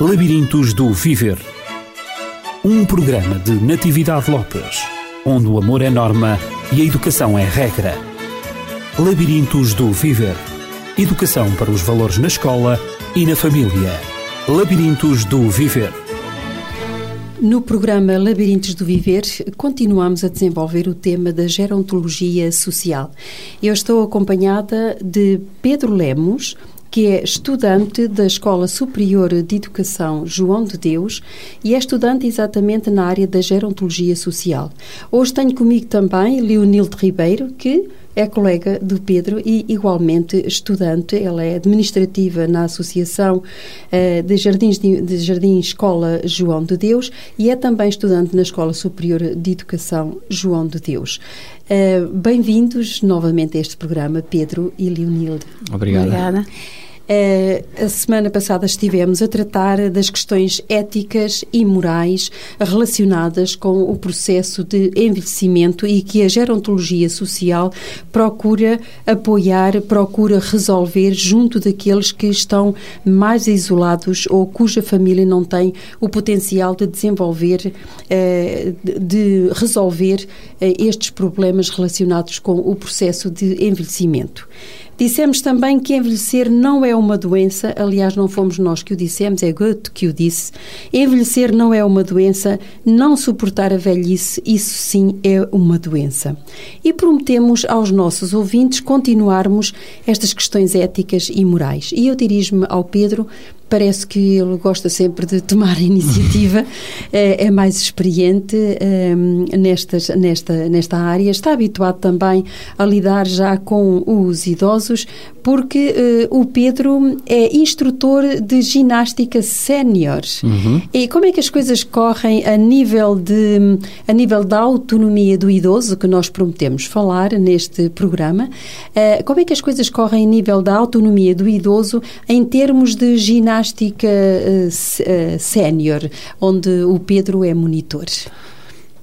Labirintos do Viver. Um programa de Natividade Lopes, onde o amor é norma e a educação é regra. Labirintos do Viver. Educação para os valores na escola e na família. Labirintos do Viver. No programa Labirintos do Viver, continuamos a desenvolver o tema da gerontologia social. Eu estou acompanhada de Pedro Lemos, que é estudante da Escola Superior de Educação João de Deus e é estudante exatamente na área da gerontologia social. Hoje tenho comigo também Leonilde Ribeiro, que é colega do Pedro e igualmente estudante. Ela é administrativa na Associação uh, de, Jardins de, de Jardim Escola João de Deus e é também estudante na Escola Superior de Educação João de Deus. Uh, Bem-vindos novamente a este programa, Pedro e Leonilde. Obrigada. Obrigada. Uh, a semana passada estivemos a tratar das questões éticas e morais relacionadas com o processo de envelhecimento e que a gerontologia social procura apoiar, procura resolver junto daqueles que estão mais isolados ou cuja família não tem o potencial de desenvolver, uh, de resolver uh, estes problemas relacionados com o processo de envelhecimento. Dissemos também que envelhecer não é uma doença, aliás, não fomos nós que o dissemos, é Goethe que o disse. Envelhecer não é uma doença, não suportar a velhice, isso sim é uma doença. E prometemos aos nossos ouvintes continuarmos estas questões éticas e morais. E eu dirijo-me ao Pedro parece que ele gosta sempre de tomar a iniciativa, é, é, mais experiente é, nestas, nesta, nesta área, está habituado também a lidar já com os idosos, porque uh, o Pedro é instrutor de ginástica sénior. Uhum. E como é que as coisas correm a nível, de, a nível da autonomia do idoso, que nós prometemos falar neste programa? Uh, como é que as coisas correm a nível da autonomia do idoso em termos de ginástica uh, sénior, onde o Pedro é monitor?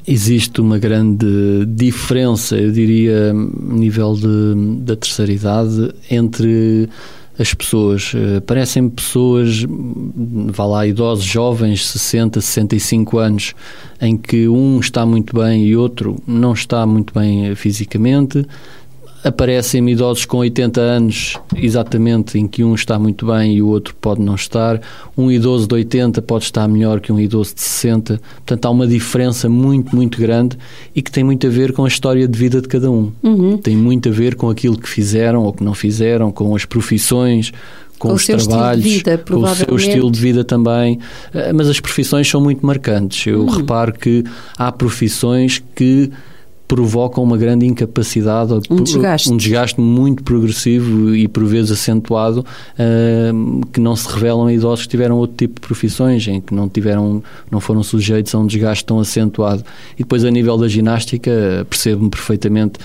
Existe uma grande diferença, eu diria, a nível de, da terceira idade entre as pessoas. Eh, parecem pessoas, vá lá, idosos, jovens, 60, 65 anos, em que um está muito bem e outro não está muito bem fisicamente aparecem idosos com 80 anos, exatamente, em que um está muito bem e o outro pode não estar. Um idoso de 80 pode estar melhor que um idoso de 60. Portanto, há uma diferença muito, muito grande e que tem muito a ver com a história de vida de cada um. Uhum. Tem muito a ver com aquilo que fizeram ou que não fizeram, com as profissões, com, com os trabalhos, vida, com o seu estilo de vida também. Eh, mas as profissões são muito marcantes. Eu uhum. reparo que há profissões que provocam uma grande incapacidade, um desgaste, um desgaste muito progressivo e por vezes acentuado, uh, que não se revelam a idosos que tiveram outro tipo de profissões, em que não tiveram, não foram sujeitos a um desgaste tão acentuado. E depois a nível da ginástica, percebo-me perfeitamente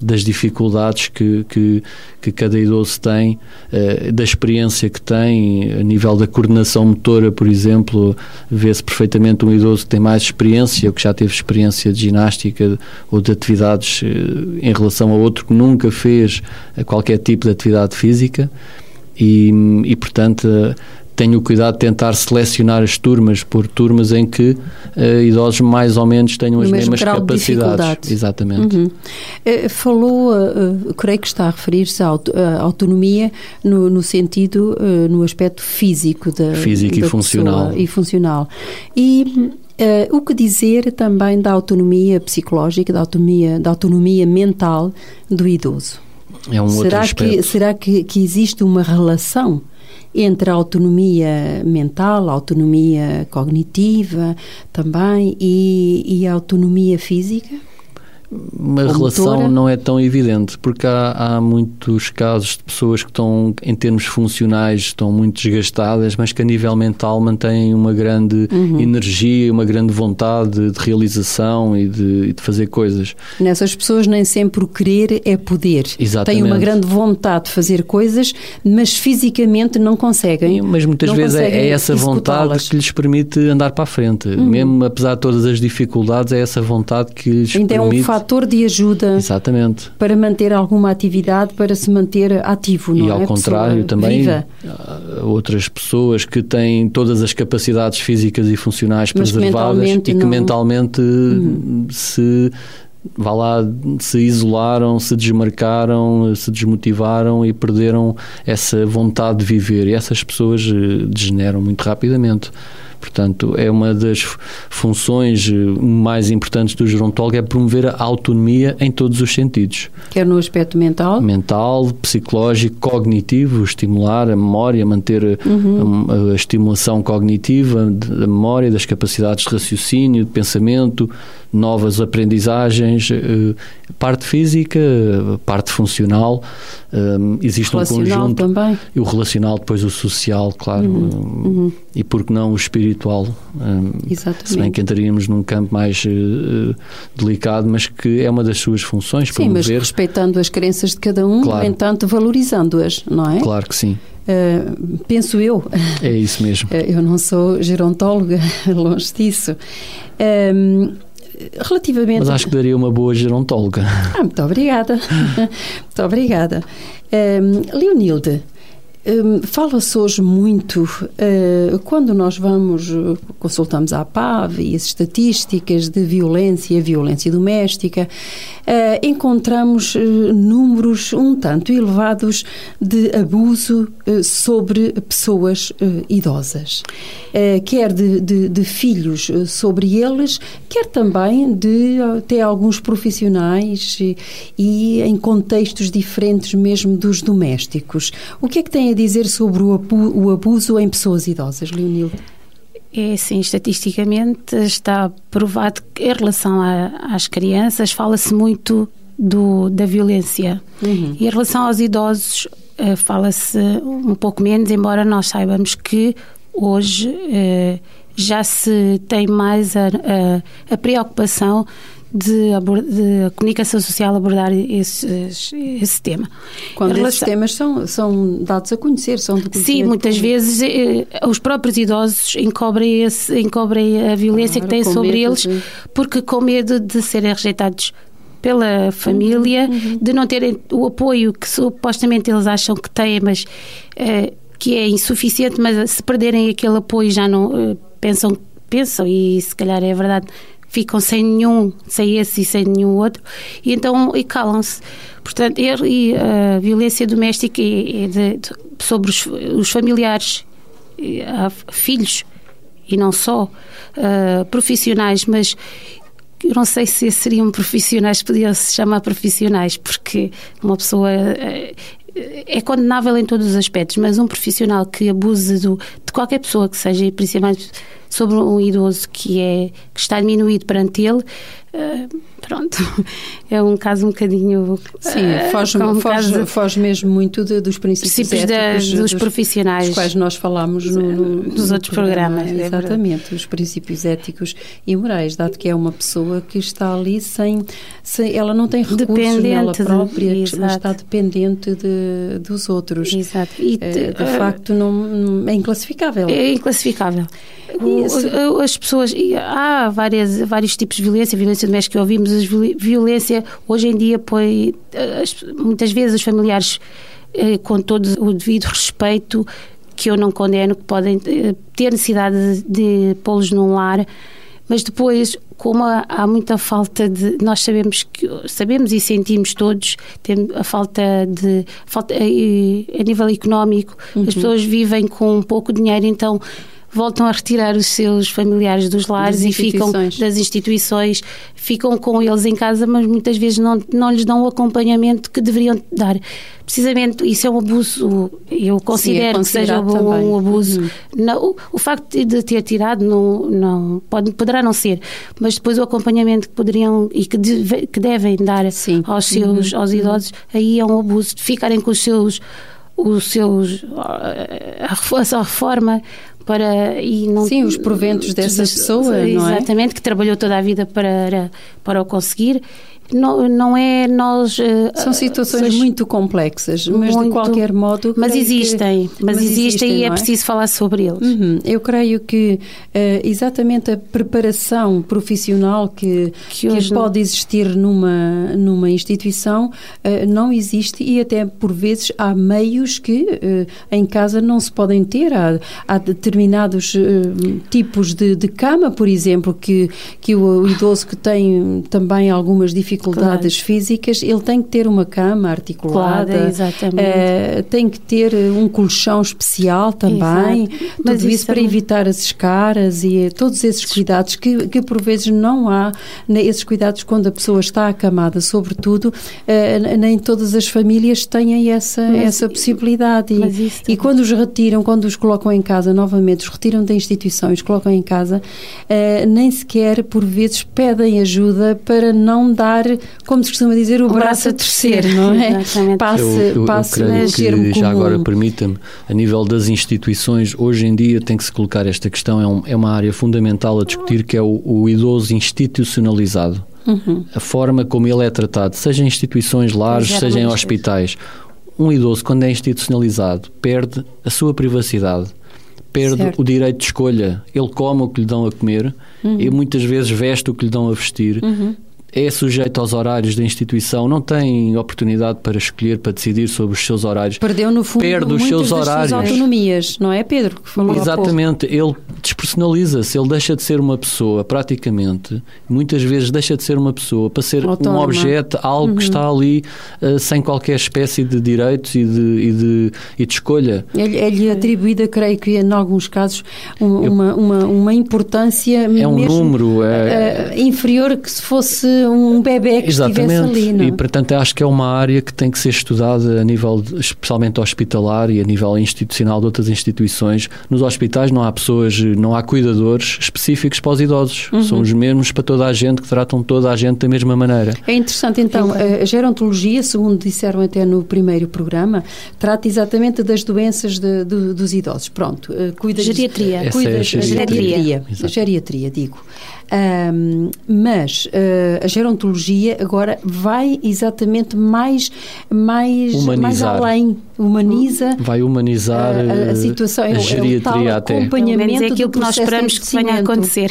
das dificuldades que, que, que cada idoso tem, uh, da experiência que tem, a nível da coordenação motora, por exemplo, vê-se perfeitamente um idoso que tem mais experiência, ou que já teve experiência de ginástica ou de atividades uh, em relação a outro que nunca fez qualquer tipo de atividade física. E, e portanto, tenho o cuidado de tentar selecionar as turmas por turmas em que uh, idosos mais ou menos tenham no as mesmas capacidades. Exatamente. Uhum. Uh, falou, uh, creio que está a referir-se à autonomia no, no sentido, no aspecto físico da Físico da e funcional. E funcional. E o que dizer também da autonomia psicológica, da autonomia, da autonomia mental do idoso? É um será outro aspecto. Que, será que, que existe uma relação entre a autonomia mental, a autonomia cognitiva também e, e a autonomia física? Uma relação não é tão evidente, porque há, há, muitos casos de pessoas que estão, em termos funcionais, estão muito desgastadas, mas que a nível mental mantêm uma grande uhum. energia, uma grande vontade de realização e de, e de, fazer coisas. Nessas pessoas nem sempre o querer é poder. Exatamente. Têm uma grande vontade de fazer coisas, mas fisicamente não conseguem. Mas muitas vezes é, é essa vontade que lhes permite andar para a frente. Uhum. Mesmo apesar de todas as dificuldades, é essa vontade que lhes Ainda permite... É um fator de ajuda Exatamente. para manter alguma atividade, para se manter ativo, não e é? ao contrário também viva. há outras pessoas que têm todas as capacidades físicas e funcionais Mas preservadas e que não- mentalmente se vá lá se isolaram, se desmarcaram, se desmotivaram e perderam essa vontade de viver e essas pessoas eh, degeneram muito rapidamente. Portanto, é uma das fu- funções eh, mais importantes do gerontólogo é promover a autonomia em todos os sentidos. Quer no aspecto mental, mental, psicológico, cognitivo, estimular a memória, manter a, a estimulação cognitiva da memória, das capacidades de raciocínio, de pensamento, novas aprendizagens, eh, parte física, parte funcional, eh, existe um relacional conjunto também. e o relacional, depois o social, claro, Uhum. eh, e porque não o espiritual. eh, Exatamente. Se bem que entraríamos num campo mais eh, delicado, mas que é uma das suas funções, Sim, mas respeitando as crenças de cada um, Claro. no entanto, valorizando-as, não é? Claro que sim, Uh, penso eu. é isso mesmo. Uh, Eu não sou gerontóloga, longe disso. Um, relativamente. Mas acho que daria uma boa gerontóloga. Ah, muito obrigada. muito obrigada. Um, Leonilde, um, fala-se hoje muito, uh, quando nós vamos, uh, consultamos a PAV e as estatísticas de violência, violência doméstica, uh, encontramos números um tanto elevados de abuso sobre pessoas idosas. Quer de, de- de filhos sobre eles, quer também de até alguns profissionais e, e em contextos diferentes mesmo dos domésticos. O que é que tem a dizer sobre o abu- o abuso em pessoas idosas, Leonildo? É assim, estatisticamente está provado que em relação a- às crianças fala-se muito do, da violência. Uhum. E em relação aos idosos eh, fala-se um pouco menos, embora nós saibamos que hoje eh, já se tem mais a, a- a preocupação de, de a comunicação social abordar esses- esse tema. Quando Em esses relação- temas são, são dados a conhecer, são de Sim, muitas público. vezes eh, os próprios idosos encobrem, esse, encobrem a violência Claro, que têm sobre medo eles, de- porque com medo de serem rejeitados pela família, Uhum, de não terem o apoio que supostamente eles acham que têm, mas eh, que é insuficiente, mas se perderem aquele apoio já não eh, pensam, pensam e se calhar é verdade. Ficam sem nenhum, sem esse e sem nenhum outro, e então e calam-se. Portanto, e a violência doméstica é, é de- de- sobre os, os familiares, filhos e não só ah, profissionais, mas eu não sei se seriam profissionais, podiam se chamar profissionais, porque uma pessoa eh, é condenável em todos os aspectos, mas um profissional que abuse do, de qualquer pessoa que seja, e principalmente sobre um idoso que, é, que está diminuído perante ele, eh, pronto, é um caso um bocadinho. Sim, eh, foge, um foge, foge mesmo muito de- dos princípios Princípios da- éticos dos profissionais. dos quais nós falámos no, no- Dos no outros programa. programas, é. Exatamente, os princípios éticos e morais, dado que é uma pessoa que está ali sem, sem ela não tem recursos Dependente nela de- própria, mas exato. está dependente de, dos outros. Exato. E, Eh, de facto, não, não- é inclassificável. É inclassificável. O- Isso. o- As pessoas. Há várias, vários tipos de violência, violência doméstica que ouvimos, violência hoje em dia põe. as- Muitas vezes os familiares, eh, com todo o devido respeito, que eu não condeno, que podem eh, ter necessidade de, de pô-los num lar, mas depois, como há, há muita falta de. Nós sabemos que sabemos e sentimos todos tem a falta de. Falta, eh, a nível económico, as pessoas vivem com um pouco dinheiro, então voltam a retirar os seus familiares dos lares e ficam das instituições, ficam com eles em casa, mas muitas vezes não, não lhes dão o acompanhamento que deveriam dar. Precisamente isso é um abuso, eu considero que seja um, um abuso. Uhum. Não, o, facto de ter tirado não, não pode, poderá não ser, mas depois o acompanhamento que poderiam e que, deve- que devem dar Sim. aos seus aos idosos, aí é um abuso de ficarem com os seus os seus a refo- a sua reforma para e não Sim, os proventos dessa pessoa, não é? exatamente que trabalhou toda a vida para para o conseguir não, não é nós. Uh, São situações muito complexas, mas muito, de qualquer modo. Mas existem, que, mas, mas, existem, existem e é, é, preciso falar sobre eles. Uhum. Eu creio que uh, exatamente a preparação profissional que, que, que pode existir numa, numa instituição uh, não existe e até por vezes há meios que em casa não se podem ter. Há, há determinados tipos de, de cama, por exemplo, que, que o, o idoso que tem também algumas dificuldades dificuldades claro. físicas, ele tem que ter uma cama articulada, claro, uh, tem que ter um colchão especial também, Exato. tudo isso, isso para evitar as escaras e eh, todos esses cuidados que, que por vezes não há, né, esses cuidados quando a pessoa está acamada, sobretudo, uh, nem todas as famílias têm essa, mas, essa possibilidade. E, e, quando os retiram, quando os colocam em casa, novamente, os retiram da instituição e os colocam em casa, uh, nem sequer, por vezes, pedem ajuda para não dar como se costuma dizer, o, o braço, braço a torcer, não é? Exatamente. Passe, eu, eu, passe eu creio que, já agora permita-me, a nível das instituições, hoje em dia tem que se colocar esta questão, é, um, é uma área fundamental a discutir, que é o, o idoso institucionalizado. Uhum. A forma como ele é tratado, seja em instituições, lares, seja em hospitais. Um idoso, quando é institucionalizado, perde a sua privacidade perde certo. o direito de escolha. Ele come o que lhe dão a comer uhum. e muitas vezes veste o que lhe dão a vestir. Uhum é sujeito aos horários da instituição, não tem oportunidade para escolher, para decidir sobre os seus horários. Perdeu, no fundo, Perde os seus horários. Suas autonomias, não é, Pedro? Exatamente. Ele despersonaliza-se, ele deixa de ser uma pessoa, praticamente, muitas vezes deixa de ser uma pessoa para ser Autónoma. um objeto, algo uhum. que está ali uh, sem qualquer espécie de direitos e de, e de, e de escolha. É-lhe é atribuída, creio que, em alguns casos, um, Eu, uma, uma, uma importância é um número é... Uh, inferior que se fosse um bebê que Exatamente. estivesse ali. Não? E, portanto, acho que é uma área que tem que ser estudada a nível, de, especialmente hospitalar e a nível institucional de outras instituições. Nos hospitais não há pessoas, não há cuidadores específicos para os idosos. Uhum. São os mesmos para toda a gente, que tratam toda a gente da mesma maneira. É interessante, então, a gerontologia, segundo disseram até no primeiro programa, trata exatamente das doenças de, de, dos idosos. Pronto, eh, cuida... Geriatria. Cuida, é a geriatria. Geriatria, geriatria digo. Um, mas uh, a gerontologia agora vai exatamente mais, mais, mais além, humaniza. Vai humanizar a, a, a situação, a geriatria é o, até. acompanhamento é aquilo que nós esperamos que venha a acontecer.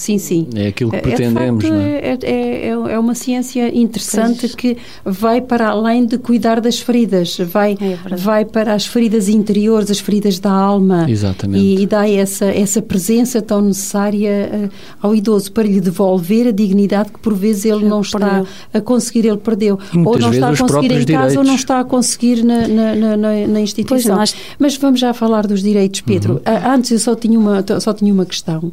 Sim, sim. É aquilo que é, pretendemos, é, não é? É, é, é uma ciência interessante pois. que vai para além de cuidar das feridas, vai, é vai para as feridas interiores, as feridas da alma. Exatamente. E, e dá essa, essa presença tão necessária uh, ao idoso para lhe devolver a dignidade que por vezes ele não está a conseguir, ele perdeu. Ou não está a conseguir em casa ou não está a conseguir na, na, na, na instituição. Mas vamos já falar dos direitos, Pedro. Uhum. Antes eu só tinha uma, só tinha uma questão.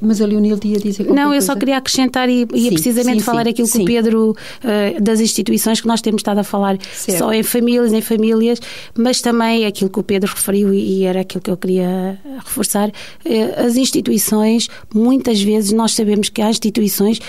Mas a Leonil ia dizer Não, eu coisa. só queria acrescentar e, ia precisamente sim, falar sim, aquilo que o Pedro, uh, das instituições que nós temos estado a falar, certo. só em famílias, em famílias, mas também aquilo que o Pedro referiu e era aquilo que eu queria reforçar. Uh, as instituições, muitas vezes nós sabemos que há instituições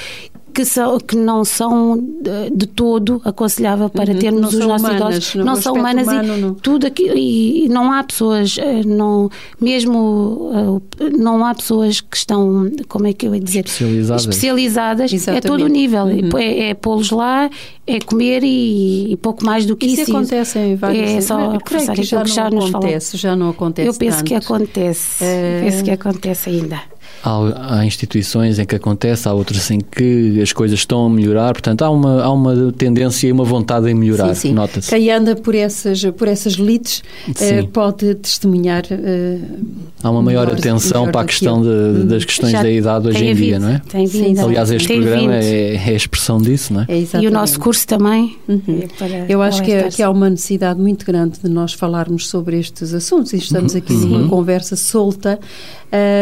que, são, que não são de, de todo aconselhável para uhum, termos os nossos humanas, idosos. Não são humanas humano, e não. tudo aqui, e, não há pessoas, eh, não, mesmo eh, não há pessoas que estão, como é que eu ia dizer? Especializadas. Especializadas é todo o nível. Uhum. É, é pô-los lá, é comer e, e, pouco mais do que isso. Isso acontece em vários... É só reforçar aquilo que já nos acontece, Já não acontece Eu penso tanto. que acontece. É... Penso que acontece ainda. Há, há, instituições em que acontece, há outras em que as coisas estão a melhorar, portanto há uma, há uma tendência e uma vontade em melhorar, nota-se. Quem anda por essas, por essas lides eh, pode testemunhar. Eh, há uma maior melhor, atenção melhor para a questão de, das questões Já da idade hoje em havido, dia, não é? Tem vindo. Aliás, este tem programa é, é, a expressão disso, não é? é e o nosso curso também. Uhum. É para, Eu acho que, é, que há uma necessidade muito grande de nós falarmos sobre estes assuntos e estamos uhum. aqui uhum. numa conversa solta.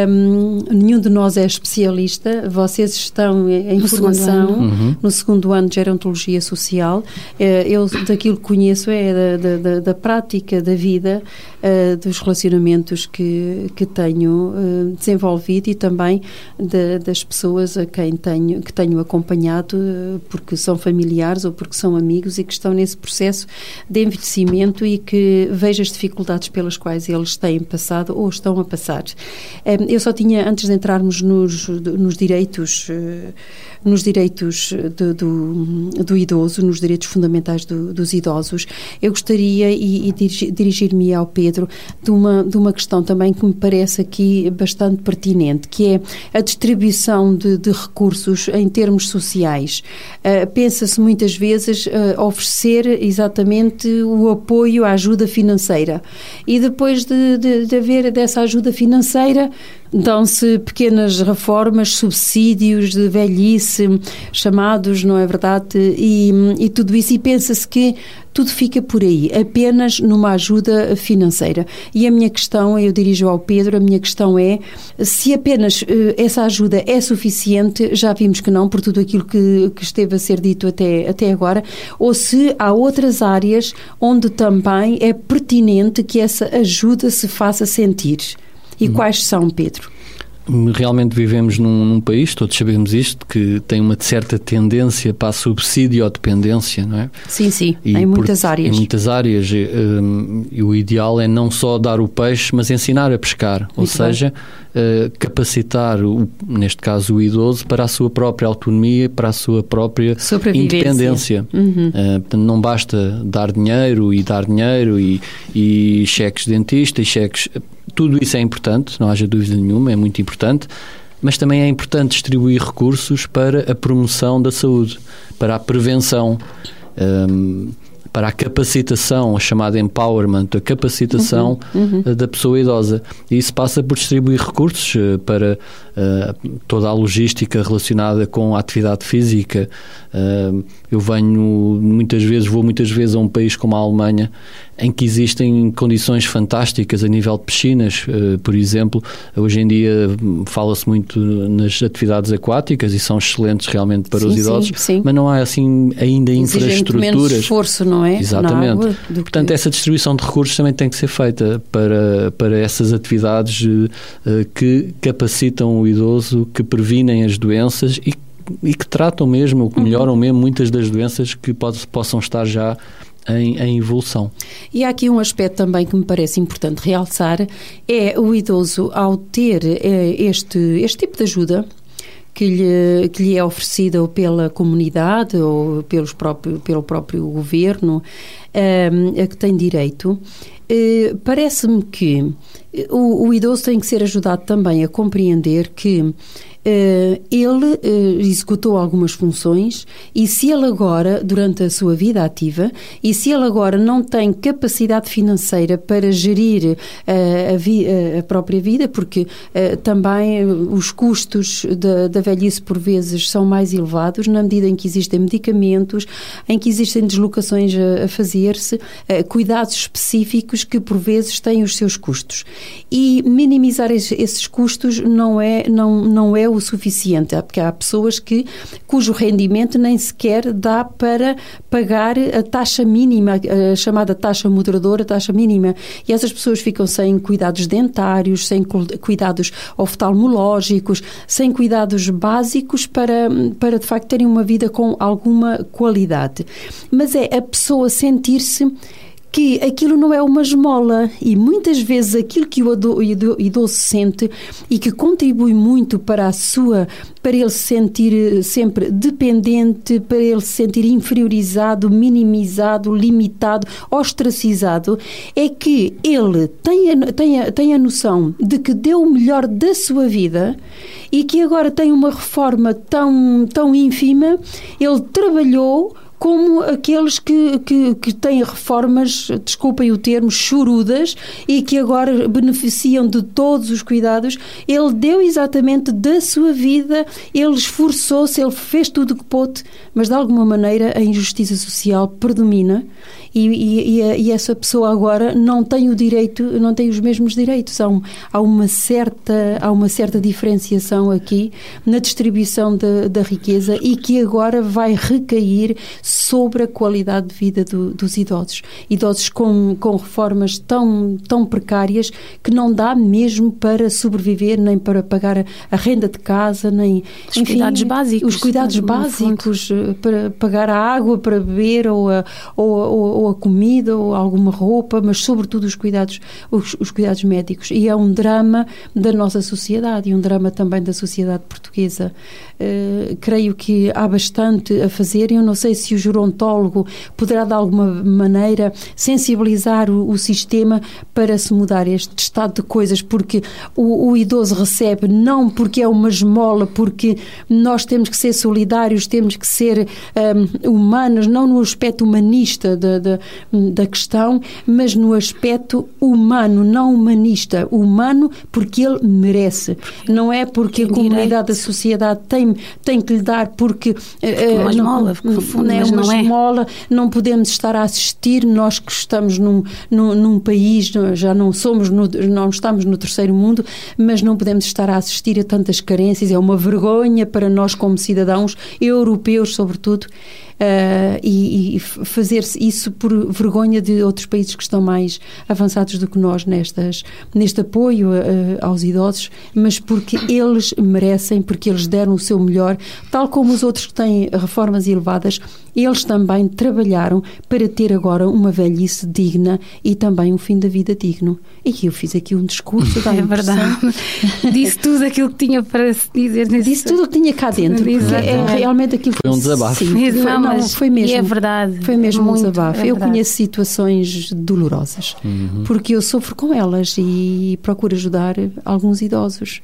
Um, nenhum de nós é especialista, vocês estão em no formação segundo uhum. no segundo ano de gerontologia social. Eh, eu, daquilo que conheço, é da, da, da prática da vida, uh, dos relacionamentos que, que tenho uh, desenvolvido e também de, das pessoas a quem tenho, que tenho acompanhado, porque são familiares ou porque são amigos e que estão nesse processo de envelhecimento e que vejo as dificuldades pelas quais eles têm passado ou estão a passar. Eu só tinha, antes antes de entrarmos nos, nos direitos, nos direitos do, do, do idoso, nos direitos fundamentais do, dos idosos, eu gostaria, e, e dirigir-me ao Pedro, de uma, de uma questão também que me parece aqui bastante pertinente, que é a distribuição de, de recursos em termos sociais. Uh, Pensa-se muitas vezes uh, oferecer exatamente o apoio, a ajuda financeira. E depois de, de, de haver dessa ajuda financeira, dão-se pequenas reformas, subsídios de velhice, chamados, não é verdade? E, e tudo isso, e pensa-se que tudo fica por aí, apenas numa ajuda financeira. E a minha questão, eu dirijo ao Pedro, a minha questão é se apenas eh, essa ajuda é suficiente, já vimos que não, por tudo aquilo que, que esteve a ser dito até, até agora, ou se há outras áreas onde também é pertinente que essa ajuda se faça sentir. E hum. quais são, Pedro? realmente vivemos num, num, país, todos sabemos isto, que tem uma certa tendência para a subsídio ou dependência, não é? Sim, sim, e em muitas por, áreas. Em muitas áreas. E, um, e, o ideal é não só dar o peixe, mas ensinar a pescar. Muito ou seja, uh, capacitar, o, neste caso, o idoso para a sua própria autonomia, para a sua própria independência. Uhum. Uh, portanto, não basta dar dinheiro e dar dinheiro e, e cheques de dentista e cheques tudo isso é importante, não haja dúvida nenhuma, é muito importante, mas também é importante distribuir recursos para a promoção da saúde, para a prevenção. Um, para a capacitação, a chamada empowerment, a capacitação uhum, uhum. da pessoa idosa. E isso passa por distribuir recursos eh, para uh, toda a logística relacionada com a atividade física. Eu venho muitas vezes, vou muitas vezes a um país como a Alemanha, em que existem condições fantásticas a nível de piscinas, uh, por exemplo. Hoje em dia fala-se muito nas atividades aquáticas e são excelentes realmente para sim, os idosos, sim, sim. mas não há assim ainda infraestruturas. Menos esforço, não é? Exatamente. Portanto, que... essa distribuição de recursos também tem que ser feita para, para essas atividades uh, que capacitam o idoso, que previnem as doenças e, e que tratam mesmo, ou que uhum. melhoram mesmo muitas das doenças que pode, possam estar já em, em, evolução. E há aqui um aspecto também que me parece importante realçar, é o idoso ao ter eh, este, este tipo de ajuda, que lhe, que lhe é oferecida pela comunidade ou pelos próprio, pelo próprio governo, um, a que tem direito, uh, parece-me que o, o, idoso tem que ser ajudado também a compreender que ele uh, executou algumas funções e se ele agora, durante a sua vida ativa, e se ele agora não tem capacidade financeira para gerir uh, a, a, própria vida, porque também os custos da, da, velhice por vezes são mais elevados na medida em que existem medicamentos, em que existem deslocações a, a fazer-se, cuidados específicos que por vezes têm os seus custos. E minimizar esses custos não é, não, não é o suficiente, porque há pessoas que, cujo rendimento nem sequer dá para pagar a taxa mínima, a chamada taxa moderadora, a taxa mínima. E essas pessoas ficam sem cuidados dentários, sem cuidados oftalmológicos, sem cuidados básicos para, para de facto terem uma vida com alguma qualidade. Mas é a pessoa sentir-se que aquilo não é uma esmola. E muitas vezes aquilo que o idoso sente e que contribui muito para a sua para ele se sentir eh, sempre dependente, para ele se sentir inferiorizado, minimizado, limitado, ostracizado, é que ele tem a, tem a, tem a noção de que deu o melhor da sua vida e que agora tem uma reforma tão, tão ínfima, ele trabalhou como aqueles que, que, que têm reformas, desculpem o termo, chorudas e que agora beneficiam de todos os cuidados. Ele deu exatamente da sua vida, ele esforçou-se, ele fez tudo que pôde, mas de alguma maneira a injustiça social predomina e, e, e, essa pessoa agora não tem o direito, não tem os mesmos direitos. Há, um, há, uma, certa, há uma certa diferenciação aqui na distribuição da, da riqueza e que agora vai recair sobre a qualidade de vida do, dos idosos. Idosos com, com reformas tão, tão precárias que não dá mesmo para sobreviver, nem para pagar a, a renda de casa, nem os enfim, cuidados básicos. Os cuidados básicos fundo. para pagar a água para beber ou a, ou, ou, ou, a comida ou alguma roupa, mas sobretudo os cuidados, os, os cuidados médicos. E é um drama da nossa sociedade e um drama também da sociedade portuguesa. Uh, creio que há bastante a fazer. Eu não sei se o gerontólogo poderá, de alguma maneira, sensibilizar o, o sistema para se mudar este estado de coisas, porque o, o, idoso recebe não porque é uma esmola, porque nós temos que ser solidários, temos que ser um, humanos, não no aspecto humanista da, da, da questão, mas no aspecto humano, não humanista. Humano porque ele merece. Não é porque a comunidade, da sociedade tem, tem que lhe dar porque. porque uh, uma esmola, não, fundo, não é uma não é. esmola, não podemos estar a assistir, nós que estamos num, num, num país, já não somos, no, não estamos no terceiro mundo, mas não podemos estar a assistir a tantas carências, é uma vergonha para nós como cidadãos europeus, sobretudo, uh, e, e fazer isso por vergonha de outros países que estão mais avançados do que nós nestas, neste apoio uh, aos idosos, mas porque eles merecem, porque eles deram o seu melhor, tal como os outros que têm reformas elevadas, eles também trabalharam para ter agora uma velhice digna e também um fim da vida digno. E eu fiz aqui um discurso da É verdade. Disse tudo aquilo que tinha para se dizer. Nesse... Disse tudo o que tinha cá dentro, porque é realmente aquilo Foi um desabafo. Sim, foi, não, não, foi mesmo. é verdade. Foi mesmo Muito, um desabafo. É eu conheço situações dolorosas, uhum. porque eu sofro com elas e procuro ajudar alguns idosos.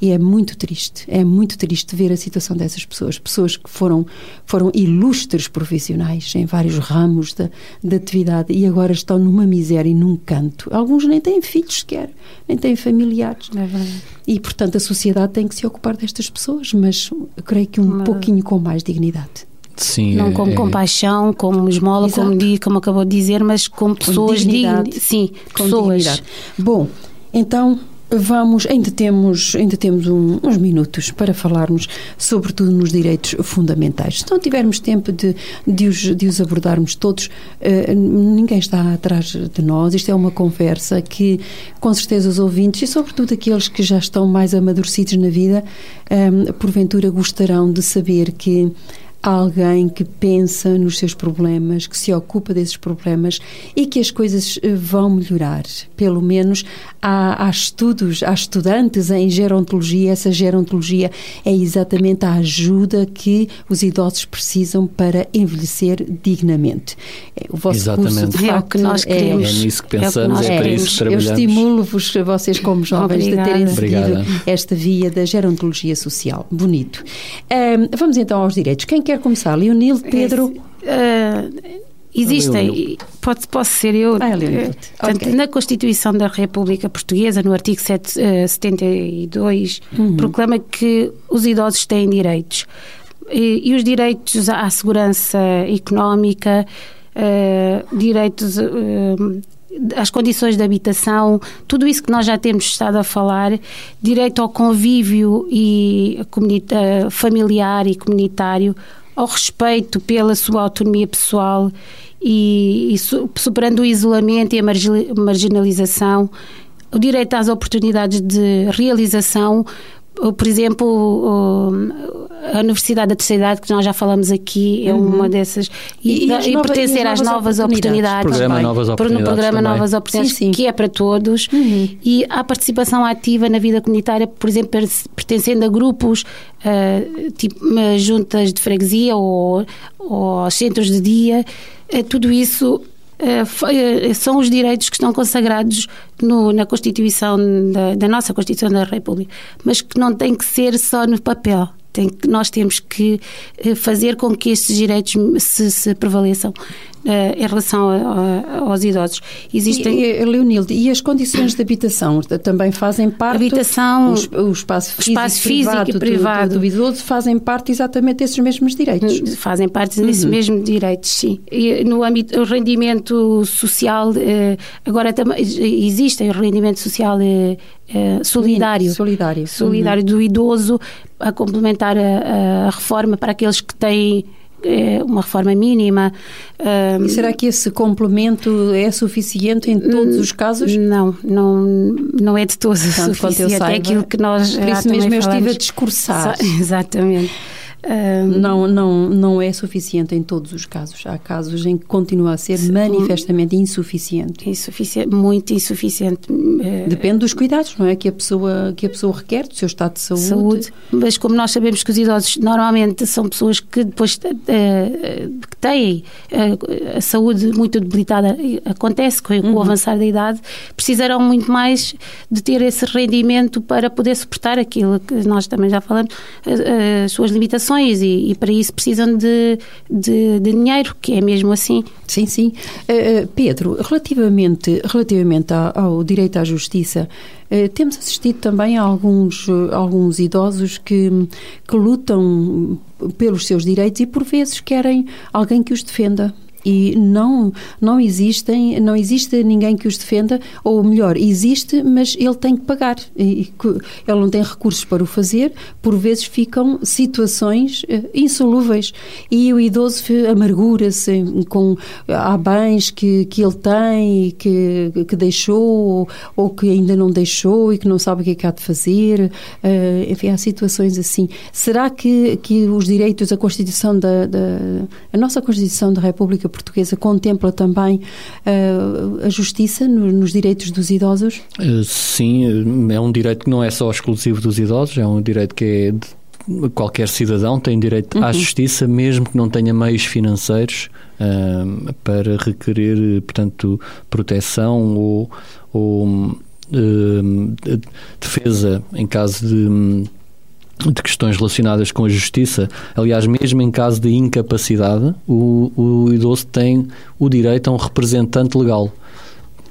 E é muito triste, é muito triste ver a situação dessas pessoas. Pessoas que foram, foram ilustres profissionais em vários ramos da, da atividade e agora estão numa miséria e num canto. Alguns nem têm filhos sequer, nem têm familiares. É verdade. E, portanto, a sociedade tem que se ocupar destas pessoas, mas creio que um pouquinho com mais dignidade. Sim, não é, como é, compaixão, como esmola, Exato. como, como acabou de dizer, mas como pessoas dignas. Sim, com pessoas. dignidade. Bom, então vamos, ainda temos, ainda temos um- uns minutos para falarmos sobretudo nos direitos fundamentais. Se não tivermos tempo de, de, os, de os abordarmos todos, eh, ninguém está atrás de nós. Isto é uma conversa que, com certeza, os ouvintes e sobretudo aqueles que já estão mais amadurecidos na vida, eh, porventura gostarão de saber que alguém que pensa nos seus problemas, que se ocupa desses problemas e que as coisas eh, vão melhorar. Pelo menos há, há estudos, há estudantes em gerontologia. Essa gerontologia é exatamente a ajuda que os idosos precisam para envelhecer dignamente. É, O vosso Exatamente. curso, de É o facto, que nós É queremos. nisso que É o que pensamos, nós é, para isso que eu trabalhamos. estimulo-vos, vocês como jovens, de terem. Obrigada. seguido esta via da gerontologia social. Bonito. Ahm, vamos então aos direitos. Quem quer começar? Leonilde, Pedro? Ah, existem, pode, posso ser eu. Ah, Leonilde. Eh, portanto, Ok. Na Constituição da República Portuguesa, no artigo 7, eh, 72, Uhum. proclama que os idosos têm direitos. E, e os direitos à segurança económica, eh, direitos. às condições de habitação, tudo isso que nós já temos estado a falar, direito ao convívio e comunita- familiar e comunitário, ao respeito pela sua autonomia pessoal e, e su- superando o isolamento e a margi- marginalização, o direito às oportunidades de realização, por exemplo, o- a Universidade da Terceira Idade, que nós já falamos aqui, é uma dessas, e, Uhum. E e nova- pertencer e às novas novas oportunidades. oportunidades. Programa. Novas Por- no Oportunidades programa também. Novas Oportunidades, Sim, sim. que é para todos, e há participação ativa na vida comunitária, por exemplo, per- pertencendo a grupos, ah, tipo ah, juntas de freguesia ou, ou aos centros de dia, Eh, tudo isso eh, eh, são os direitos que estão consagrados no- na Constituição da, da nossa Constituição da República, mas que não tem que ser só no papel. Tem que, nós temos que eh, fazer com que estes direitos se, se prevaleçam eh, em relação a- a- aos idosos. Existem E, Leonilde, e as condições de habitação também fazem parte? Habitação, o, o espaço físico, espaço físico privado, e do- privado. Do, do idoso fazem parte exatamente desses mesmos direitos. Fazem parte desse mesmo direitos, sim. E no âmbito do rendimento social, eh, agora também existe o rendimento social eh, eh, solidário. Solidário. Solidário do idoso a complementar a, a reforma para aqueles que têm uma reforma mínima. Um, e será que esse complemento é suficiente em todos os casos? Não, não, não é de todos Tanto suficiente. Saiba, é aquilo que nós. Por isso mesmo eu estive a discursar. Exatamente. Um, não, não, não é suficiente em todos os casos. Há casos em que continua a ser manifestamente insuficiente. Insuficiente, muito insuficiente. Eh, Depende dos cuidados, não é? Que a pessoa, que a pessoa requer, do seu estado de saúde. saúde. Mas como nós sabemos que os idosos normalmente são pessoas que depois uh, que têm uh, a saúde muito debilitada, acontece com, uhum. o avançar da idade, precisarão muito mais de ter esse rendimento para poder suportar aquilo que nós também já falamos, as suas limitações e, e para isso precisam de, de, de, dinheiro, que é mesmo assim. Sim, sim. Uh, Pedro, relativamente, relativamente ao, direito à justiça, uh, temos assistido também a alguns, alguns idosos que, que lutam pelos seus direitos e por vezes querem alguém que os defenda e não não existem não existe ninguém que os defenda ou melhor existe mas ele tem que pagar. E, ele não tem recursos para o fazer por vezes ficam situações uh, insolúveis. E o idoso amargura-se com há bens que, que ele tem que, que deixou ou, ou, que ainda não deixou e que não sabe o que é que há de fazer. Uh, enfim há situações assim. Será que que os direitos a Constituição da, da a nossa Constituição da República Portuguesa contempla também uh, a justiça no, nos direitos dos idosos? Uh, sim, é um direito que não é só exclusivo dos idosos, é um direito que é de qualquer cidadão tem direito uhum. à justiça, mesmo que não tenha meios financeiros uh, para requerer, portanto, proteção ou, ou uh, defesa em caso de de questões relacionadas com a justiça. Aliás, mesmo em caso de incapacidade, o, o idoso tem o direito a um representante legal.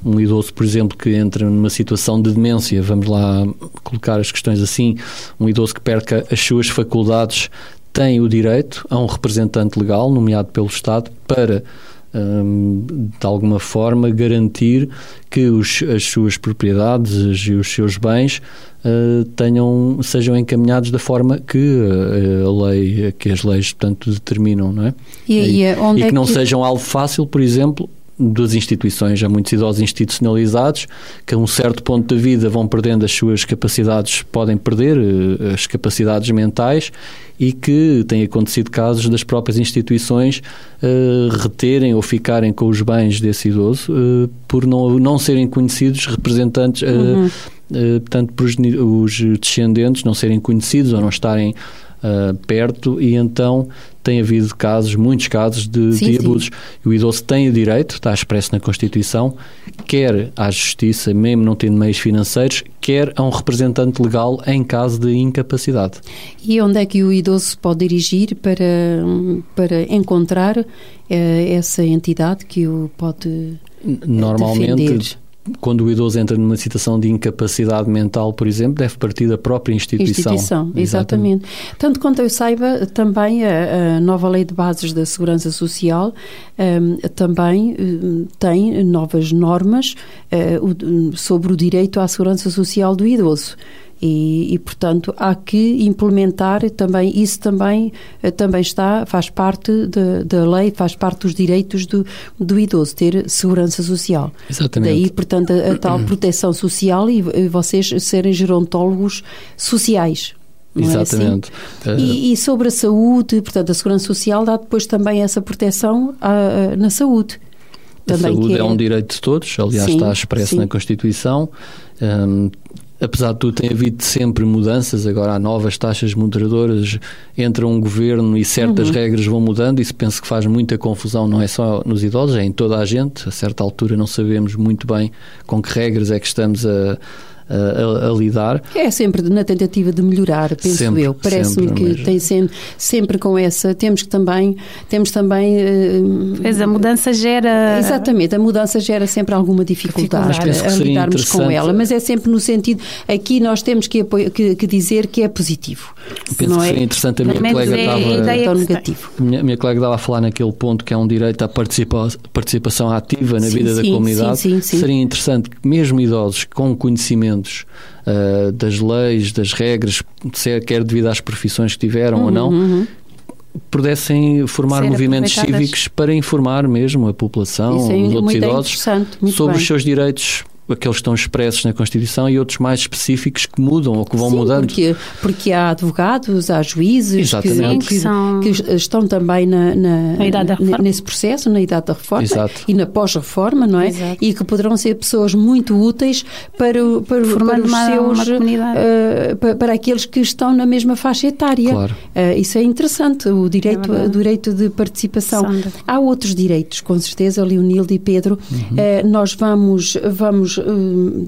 Um idoso, por exemplo, que entra numa situação de demência, vamos lá colocar as questões assim, um idoso que perca as suas faculdades tem o direito a um representante legal, nomeado pelo Estado, para de alguma forma garantir que os, as suas propriedades e os seus bens uh, tenham, sejam encaminhados da forma que uh, a lei, que as leis, portanto, determinam, não é? E, e, e que é não que... seja um alvo fácil, por exemplo, das instituições, há muitos idosos institucionalizados que a um certo ponto da vida vão perdendo as suas capacidades, podem perder uh, as capacidades mentais e que tem acontecido casos das próprias instituições uh, reterem ou ficarem com os bens desse idoso uh, por não, não serem conhecidos representantes uhum. Eh, portanto, por os descendentes não serem conhecidos ou não estarem uh, perto e então tem havido casos, muitos casos de, sim, de abusos. Sim. O idoso tem o direito, está expresso na Constituição, quer à justiça, mesmo não tendo meios financeiros, quer a um representante legal em caso de incapacidade. E onde é que o idoso pode dirigir para, para encontrar uh, essa entidade que o pode Normalmente, defender? Quando o idoso entra numa situação de incapacidade mental, por exemplo, deve partir da própria instituição. Instituição, exatamente. exatamente. Tanto quanto eu saiba, também a, a, nova Lei de Bases da Segurança Social um, também um, tem novas normas uh, sobre o direito à segurança social do idoso. E, e, portanto há que implementar também isso também eh, também está faz parte da, da lei faz parte dos direitos do, do idoso ter segurança social exatamente daí portanto a, a tal proteção social e, e vocês serem gerontólogos sociais é assim? Exatamente. É assim? e, e, sobre a saúde, portanto, a Segurança Social dá depois também essa proteção a, a, na saúde. Também a saúde é... é... um direito de todos, aliás, sim, está expresso sim. na Constituição. Um, apesar de tudo, tem havido sempre mudanças. Agora há novas taxas moderadoras, entra um governo e certas uhum. regras vão mudando. Isso penso que faz muita confusão, não é só nos idosos, é em toda a gente. A certa altura não sabemos muito bem com que regras é que estamos a a, a, lidar. É sempre na tentativa de melhorar, penso sempre, eu. Parece-me que mesmo. tem sempre, sempre com essa. Temos que também. Temos também uh, pois a mudança gera. Exatamente, a mudança gera sempre alguma dificuldade a, lidarmos com ela, mas é sempre no sentido. Aqui nós temos que, que, que dizer que é positivo. Penso não que é? seria interessante a minha colega é estava. negativo. Minha, minha colega estava a falar naquele ponto que é um direito à participa, participação ativa na sim, vida sim, da comunidade. Sim, seria interessante que, mesmo idosos com conhecimento uh, das leis, das regras, quer devido às profissões que tiveram uhum, ou não, uhum. pudessem formar Ser movimentos cívicos para informar mesmo a população, é os outros idosos, sobre bem. os seus direitos aqueles que estão expressos na Constituição e outros mais específicos que mudam ou que vão Sim, mudando. Porque, porque há advogados, há juízes que, que, são... que, estão também na, na, na nesse processo, na idade da reforma Exato. e na pós-reforma, não é? Exato. E que poderão ser pessoas muito úteis para, para, para os uma, seus. Uma uh, para, para, aqueles que estão na mesma faixa etária. Claro. Uh, isso é interessante, o direito, é o direito de participação. Sandra. Há outros direitos, com certeza, Leonildo e Pedro. Uhum. Uh, nós vamos, vamos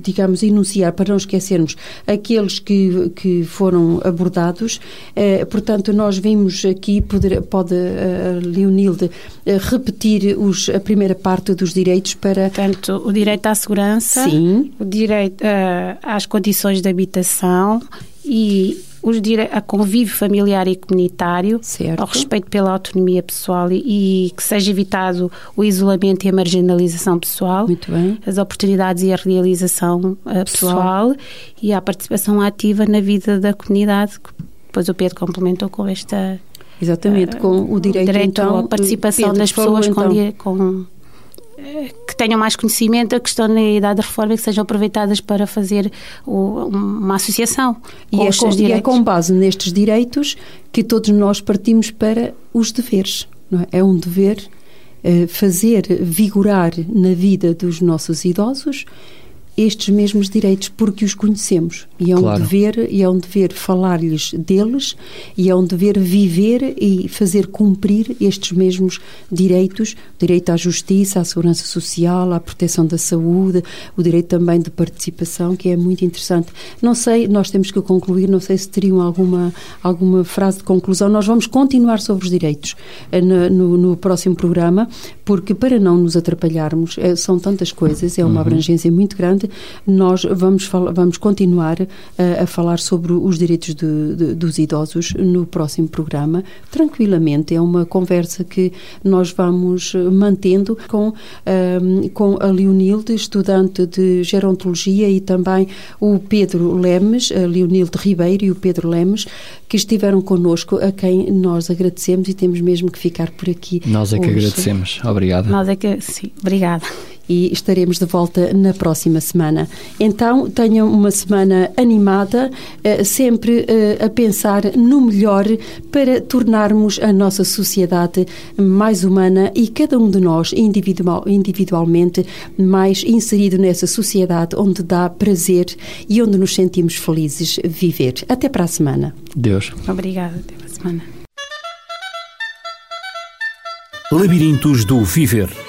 digamos, enunciar, para não esquecermos aqueles que, que foram abordados. Eh, portanto, nós vimos aqui, poder, pode a Leonilde eh, repetir os, a primeira parte dos direitos para... Portanto, o direito à segurança, Sim. o direito uh, às condições de habitação e os dire... a convívio familiar e comunitário, certo. ao respeito pela autonomia pessoal e, e, que seja evitado o isolamento e a marginalização pessoal, as oportunidades e a realização uh, pessoal. pessoal e a participação ativa na vida da comunidade, que depois o Pedro complementou com esta Exatamente, uh, com o direito, o direito então, à participação Pedro, das pessoas então. com, com que tenham mais conhecimento, a questão na idade da reforma e que sejam aproveitadas para fazer o, uma associação e é, com, e é com base nestes direitos que todos nós partimos para os deveres. É? é? um dever uh, fazer vigorar na vida dos nossos idosos estes mesmos direitos porque os conhecemos e é um claro. dever e é um dever falar-lhes deles e é um dever viver e fazer cumprir estes mesmos direitos direito à justiça à segurança social à proteção da saúde o direito também de participação que é muito interessante não sei nós temos que concluir não sei se teriam alguma alguma frase de conclusão nós vamos continuar sobre os direitos eh, no, no, no próximo programa porque para não nos atrapalharmos eh, são tantas coisas é uma uhum. abrangência muito grande nós vamos, vamos continuar a, eh, a falar sobre os direitos de, de, dos idosos no próximo programa, tranquilamente. É uma conversa que nós vamos mantendo com, um, ehm, com a Leonilde, estudante de gerontologia, e também o Pedro Lemes, a Leonilde Ribeiro e o Pedro Lemes, que estiveram connosco, a quem nós agradecemos e temos mesmo que ficar por aqui. Nós é que hoje. agradecemos. Obrigada. Nós é que, sim, obrigada e estaremos de volta na próxima semana. Então, tenham uma semana animada, eh, sempre eh, a pensar no melhor para tornarmos a nossa sociedade mais humana e cada um de nós individual, individualmente mais inserido nessa sociedade onde dá prazer e onde nos sentimos felizes viver. Até para a semana. Deus. Obrigada. Até para a semana. Labirintos do Viver